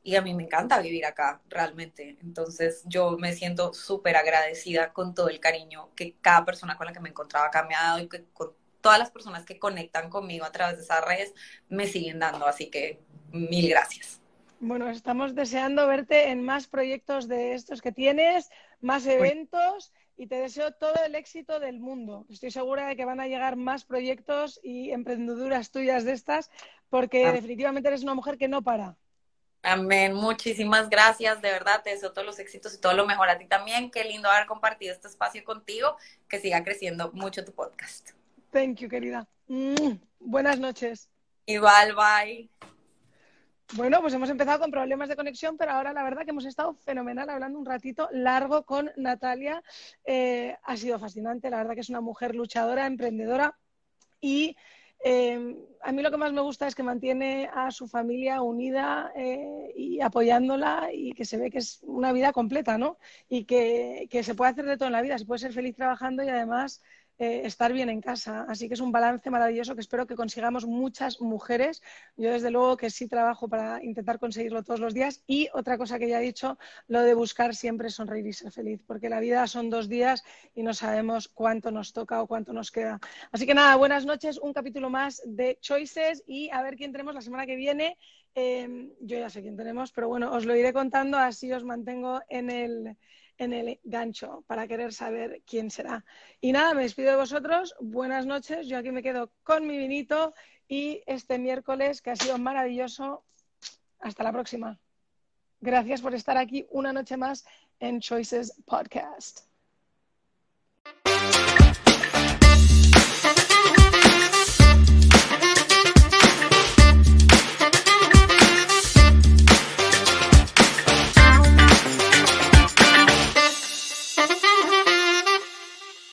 Y a mí me encanta vivir acá, realmente. Entonces, yo me siento súper agradecida con todo el cariño que cada persona con la que me encontraba acá me ha dado y que con todas las personas que conectan conmigo a través de esas redes me siguen dando. Así que mil gracias. Bueno, estamos deseando verte en más proyectos de estos que tienes, más eventos y te deseo todo el éxito del mundo. Estoy segura de que van a llegar más proyectos y emprendeduras tuyas de estas porque definitivamente eres una mujer que no para. Amén. Muchísimas gracias. De verdad, te deseo todos los éxitos y todo lo mejor a ti también. Qué lindo haber compartido este espacio contigo. Que siga creciendo mucho tu podcast. Thank you, querida. Mm, buenas noches. Igual, bye. Bueno, pues hemos empezado con problemas de conexión, pero ahora la verdad que hemos estado fenomenal hablando un ratito largo con Natalia. Eh, ha sido fascinante, la verdad que es una mujer luchadora, emprendedora y eh, a mí lo que más me gusta es que mantiene a su familia unida eh, y apoyándola y que se ve que es una vida completa, ¿no? Y que, que, se puede hacer de todo en la vida, se puede ser feliz trabajando y además eh, estar bien en casa. Así que es un balance maravilloso que espero que consigamos muchas mujeres. Yo desde luego que sí trabajo para intentar conseguirlo todos los días. Y otra cosa que ya he dicho, lo de buscar siempre sonreír y ser feliz, porque la vida son dos días y no sabemos cuánto nos toca o cuánto nos queda. Así que nada, buenas noches, un capítulo más de Choices y a ver quién tenemos la semana que viene. Em, yo ya sé quién tenemos, pero bueno, os lo iré contando, así os mantengo en el, en el gancho para querer saber quién será. Y nada, me despido de vosotros. Buenas noches. Yo aquí me quedo con mi vinito y este miércoles que ha sido maravilloso. Hasta la próxima. Gracias por estar aquí una noche más en Choices Podcast.